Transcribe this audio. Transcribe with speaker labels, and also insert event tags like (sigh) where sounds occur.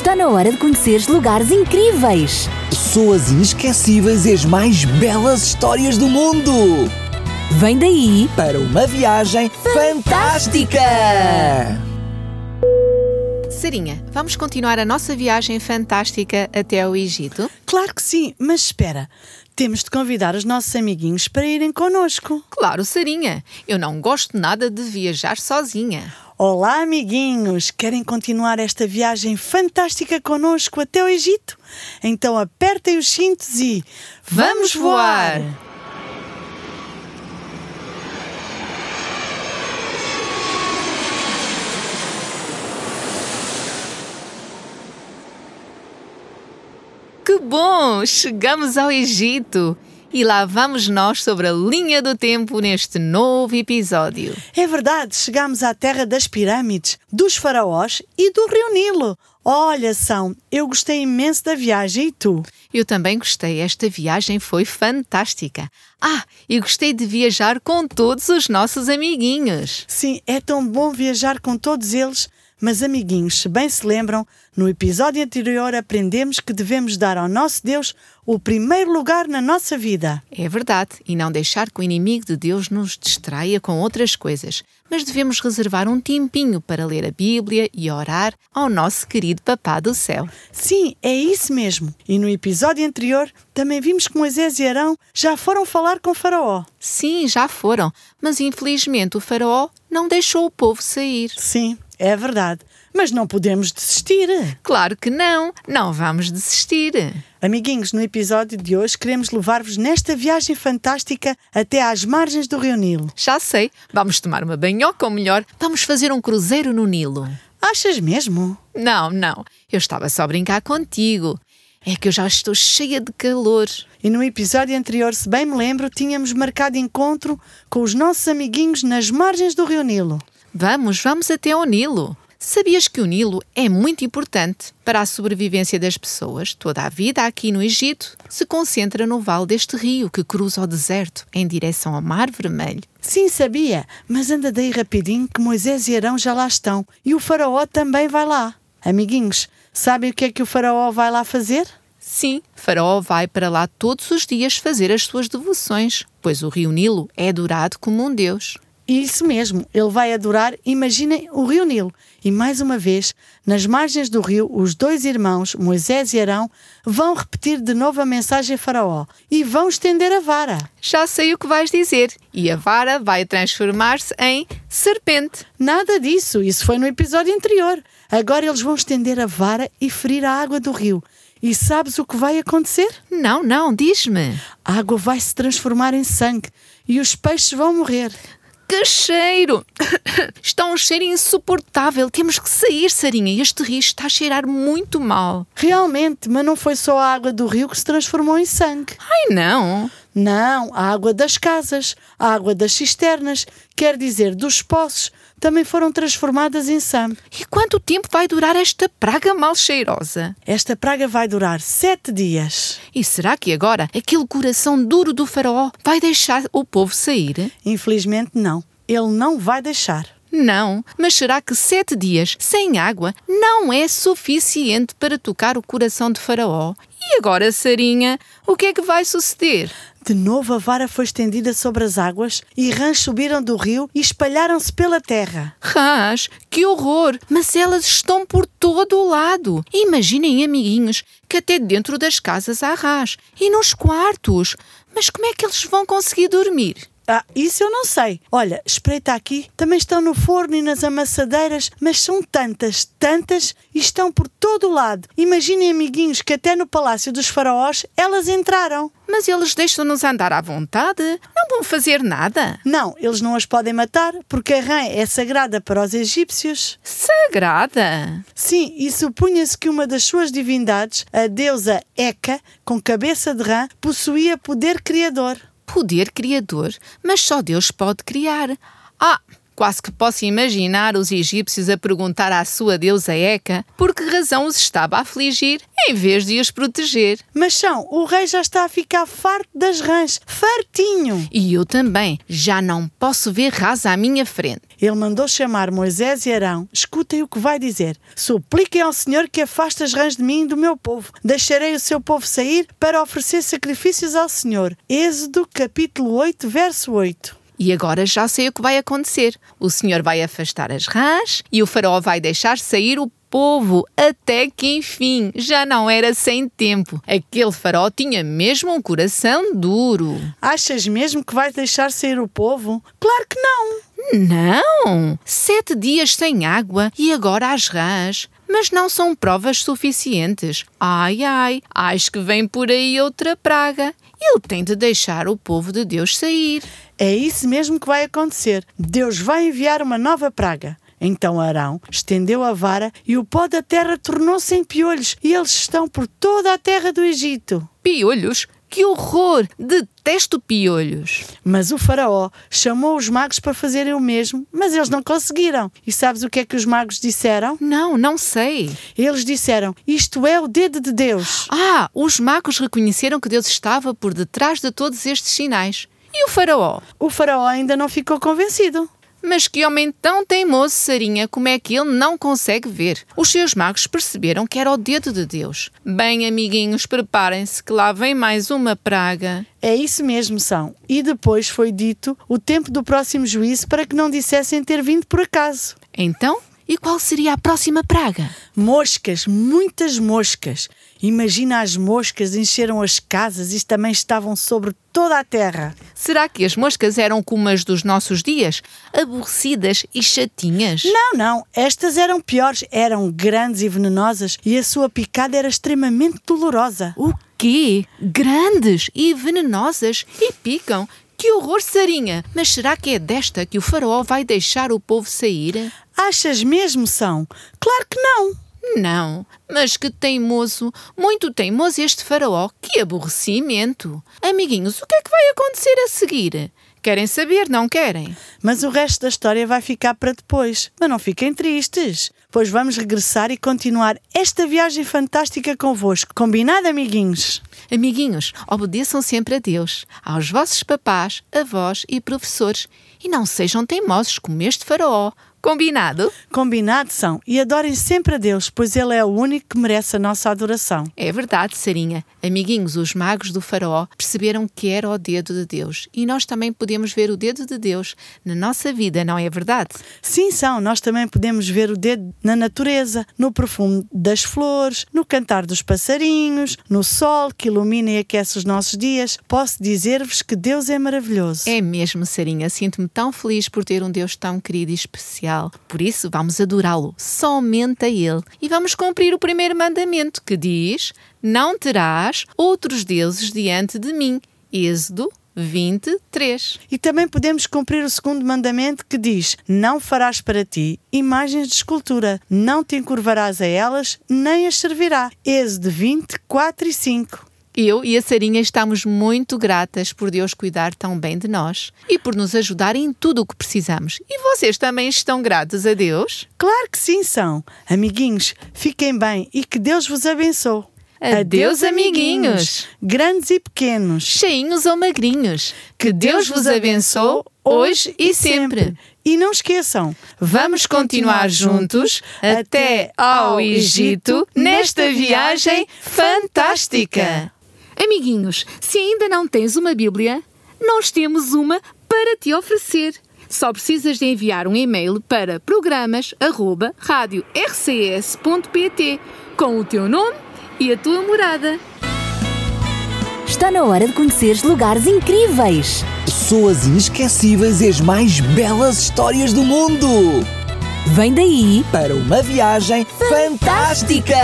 Speaker 1: Está na hora de conheceres lugares incríveis.
Speaker 2: Pessoas inesquecíveis e as mais belas histórias do mundo.
Speaker 1: Vem daí
Speaker 2: Para uma viagem fantástica!
Speaker 3: Sarinha, vamos continuar a nossa viagem fantástica até ao Egito?
Speaker 4: Claro que sim, mas espera. Temos de convidar os nossos amiguinhos para irem connosco.
Speaker 3: Claro, Sarinha. Eu não gosto nada de viajar sozinha.
Speaker 4: Olá, amiguinhos! Querem continuar esta viagem fantástica connosco até o Egito? Então apertem os cintos e.
Speaker 3: Vamos voar! Que bom! Chegamos ao Egito! E lá vamos nós sobre a linha do tempo neste novo episódio.
Speaker 4: É verdade, chegamos à terra das pirâmides, dos faraós e do Rio Nilo. Olha, São, eu gostei imenso da viagem e tu?
Speaker 3: Eu também gostei, esta viagem foi fantástica. Ah, e gostei de viajar com todos os nossos amiguinhos.
Speaker 4: Sim, é tão bom viajar com todos eles. Mas, amiguinhos, se bem se lembram, no episódio anterior aprendemos que devemos dar ao nosso Deus o primeiro lugar na nossa vida.
Speaker 3: É verdade, e não deixar que o inimigo de Deus nos distraia com outras coisas, mas devemos reservar um tempinho para ler a Bíblia e orar ao nosso querido Papá do Céu.
Speaker 4: Sim, é isso mesmo. E no episódio anterior também vimos que Moisés e Arão já foram falar com Faraó.
Speaker 3: Sim, já foram, mas infelizmente o Faraó não deixou o povo sair.
Speaker 4: Sim, é verdade. Mas não podemos desistir.
Speaker 3: Claro que não, não vamos desistir.
Speaker 4: Amiguinhos, no episódio de hoje queremos levar-vos nesta viagem fantástica até às margens do Rio Nilo.
Speaker 3: Já sei, vamos tomar uma banhoca ou melhor, vamos fazer um cruzeiro no Nilo.
Speaker 4: Achas mesmo?
Speaker 3: Não, não, eu estava só a brincar contigo. É que eu já estou cheia de calor.
Speaker 4: E no episódio anterior, se bem me lembro, tínhamos marcado encontro com os nossos amiguinhos nas margens do Rio Nilo.
Speaker 3: Vamos, vamos até ao Nilo. Sabias que o Nilo é muito importante para a sobrevivência das pessoas? Toda a vida aqui no Egito se concentra no vale deste rio que cruza o deserto em direção ao Mar Vermelho.
Speaker 4: Sim, sabia, mas anda daí rapidinho que Moisés e Arão já lá estão e o faraó também vai lá. Amiguinhos, sabem o que é que o faraó vai lá fazer?
Speaker 3: Sim, Faraó vai para lá todos os dias fazer as suas devoções, pois o rio Nilo é adorado como um deus.
Speaker 4: Isso mesmo, ele vai adorar, imaginem, o rio Nilo. E mais uma vez, nas margens do rio, os dois irmãos, Moisés e Arão, vão repetir de novo a mensagem a Faraó e vão estender a vara.
Speaker 3: Já sei o que vais dizer, e a vara vai transformar-se em serpente.
Speaker 4: Nada disso, isso foi no episódio anterior. Agora eles vão estender a vara e ferir a água do rio. E sabes o que vai acontecer?
Speaker 3: Não, não, diz-me.
Speaker 4: A água vai se transformar em sangue e os peixes vão morrer.
Speaker 3: Que cheiro! (laughs) Está um cheiro insuportável. Temos que sair, Sarinha. Este rio está a cheirar muito mal.
Speaker 4: Realmente, mas não foi só a água do rio que se transformou em sangue.
Speaker 3: Ai, não.
Speaker 4: Não, a água das casas, a água das cisternas, quer dizer, dos poços, também foram transformadas em sangue.
Speaker 3: E quanto tempo vai durar esta praga mal cheirosa?
Speaker 4: Esta praga vai durar sete dias.
Speaker 3: E será que agora aquele coração duro do faraó vai deixar o povo sair?
Speaker 4: Infelizmente, não. Ele não vai deixar.
Speaker 3: Não, mas será que sete dias sem água não é suficiente para tocar o coração de Faraó? E agora, Sarinha, o que é que vai suceder?
Speaker 4: De novo a vara foi estendida sobre as águas e rãs subiram do rio e espalharam-se pela terra.
Speaker 3: Rãs, que horror! Mas elas estão por todo o lado. Imaginem, amiguinhos, que até dentro das casas há rãs e nos quartos. Mas como é que eles vão conseguir dormir?
Speaker 4: Ah, isso eu não sei. Olha, espreita aqui, também estão no forno e nas amassadeiras, mas são tantas, tantas e estão por todo o lado. Imaginem, amiguinhos, que até no Palácio dos Faraós elas entraram.
Speaker 3: Mas eles deixam-nos andar à vontade? Não vão fazer nada?
Speaker 4: Não, eles não as podem matar porque a rã é sagrada para os egípcios.
Speaker 3: Sagrada?
Speaker 4: Sim, e supunha-se que uma das suas divindades, a deusa Heka, com cabeça de rã, possuía poder criador.
Speaker 3: Poder criador? Mas só Deus pode criar. Ah, Quase que posso imaginar os egípcios a perguntar à sua deusa Eca por que razão os estava a afligir em vez de os proteger.
Speaker 4: Mas são, o rei já está a ficar farto das rãs, fartinho.
Speaker 3: E eu também, já não posso ver rasa à minha frente.
Speaker 4: Ele mandou chamar Moisés e Arão. Escutem o que vai dizer. Supliquem ao Senhor que afaste as rãs de mim e do meu povo. Deixarei o seu povo sair para oferecer sacrifícios ao Senhor. Êxodo capítulo 8, verso 8.
Speaker 3: E agora já sei o que vai acontecer. O Senhor vai afastar as rãs e o faraó vai deixar sair o povo, até que enfim, já não era sem tempo. Aquele faraó tinha mesmo um coração duro.
Speaker 4: Achas mesmo que vais deixar sair o povo? Claro que não.
Speaker 3: Não! Sete dias sem água e agora as rãs. Mas não são provas suficientes. Ai, ai, acho que vem por aí outra praga. Ele tem de deixar o povo de Deus sair.
Speaker 4: É isso mesmo que vai acontecer. Deus vai enviar uma nova praga. Então Arão estendeu a vara e o pó da terra tornou-se em piolhos e eles estão por toda a terra do Egito.
Speaker 3: Piolhos? Que horror! Detesto piolhos.
Speaker 4: Mas o faraó chamou os magos para fazerem o mesmo, mas eles não conseguiram. E sabes o que é que os magos disseram?
Speaker 3: Não, não sei.
Speaker 4: Eles disseram: Isto é o dedo de Deus.
Speaker 3: Ah, os magos reconheceram que Deus estava por detrás de todos estes sinais. E o faraó?
Speaker 4: O faraó ainda não ficou convencido.
Speaker 3: Mas que homem tão teimoso, Sarinha, como é que ele não consegue ver? Os seus magos perceberam que era o dedo de Deus. Bem, amiguinhos, preparem-se que lá vem mais uma praga.
Speaker 4: É isso mesmo, são. E depois foi dito o tempo do próximo juízo para que não dissessem ter vindo por acaso.
Speaker 3: Então, e qual seria a próxima praga?
Speaker 4: Moscas, muitas moscas. Imagina as moscas encheram as casas e também estavam sobre toda a terra.
Speaker 3: Será que as moscas eram como as dos nossos dias? Aborrecidas e chatinhas?
Speaker 4: Não, não. Estas eram piores. Eram grandes e venenosas e a sua picada era extremamente dolorosa.
Speaker 3: O quê? Grandes e venenosas? E picam? Que horror, Sarinha! Mas será que é desta que o faraó vai deixar o povo sair?
Speaker 4: Achas mesmo, são? Claro que não.
Speaker 3: Não, mas que teimoso, muito teimoso este faraó, que aborrecimento. Amiguinhos, o que é que vai acontecer a seguir? Querem saber, não querem?
Speaker 4: Mas o resto da história vai ficar para depois. Mas não fiquem tristes, pois vamos regressar e continuar esta viagem fantástica convosco. Combinado, amiguinhos?
Speaker 3: Amiguinhos, obedeçam sempre a Deus, aos vossos papás, avós e professores, e não sejam teimosos como este faraó. Combinado?
Speaker 4: Combinado são. E adorem sempre a Deus, pois Ele é o único que merece a nossa adoração.
Speaker 3: É verdade, Sarinha. Amiguinhos, os magos do faraó perceberam que era o dedo de Deus. E nós também podemos ver o dedo de Deus na nossa vida, não é verdade?
Speaker 4: Sim, são. Nós também podemos ver o dedo na natureza, no perfume das flores, no cantar dos passarinhos, no sol que ilumina e aquece os nossos dias. Posso dizer-vos que Deus é maravilhoso.
Speaker 3: É mesmo, Sarinha. Sinto-me tão feliz por ter um Deus tão querido e especial. Por isso, vamos adorá-lo somente a Ele. E vamos cumprir o primeiro mandamento que diz: Não terás outros deuses diante de mim. Êxodo 23.
Speaker 4: E também podemos cumprir o segundo mandamento que diz: Não farás para ti imagens de escultura, não te encurvarás a elas, nem as servirá. Êxodo 24 e 5.
Speaker 3: Eu e a Sarinha estamos muito gratas por Deus cuidar tão bem de nós e por nos ajudar em tudo o que precisamos. E vocês também estão gratos a Deus?
Speaker 4: Claro que sim, são. Amiguinhos, fiquem bem e que Deus vos abençoe.
Speaker 3: Adeus, amiguinhos.
Speaker 4: Grandes e pequenos.
Speaker 3: Cheinhos ou magrinhos. Que Deus vos abençoe hoje e sempre.
Speaker 4: E não esqueçam,
Speaker 3: vamos continuar juntos até ao Egito nesta viagem fantástica. Amiguinhos, se ainda não tens uma Bíblia, nós temos uma para te oferecer. Só precisas de enviar um e-mail para programas@radiorcs.pt com o teu nome e a tua morada.
Speaker 1: Está na hora de conheceres lugares incríveis.
Speaker 2: Pessoas inesquecíveis e as mais belas histórias do mundo.
Speaker 1: Vem daí
Speaker 2: Para uma viagem fantástica.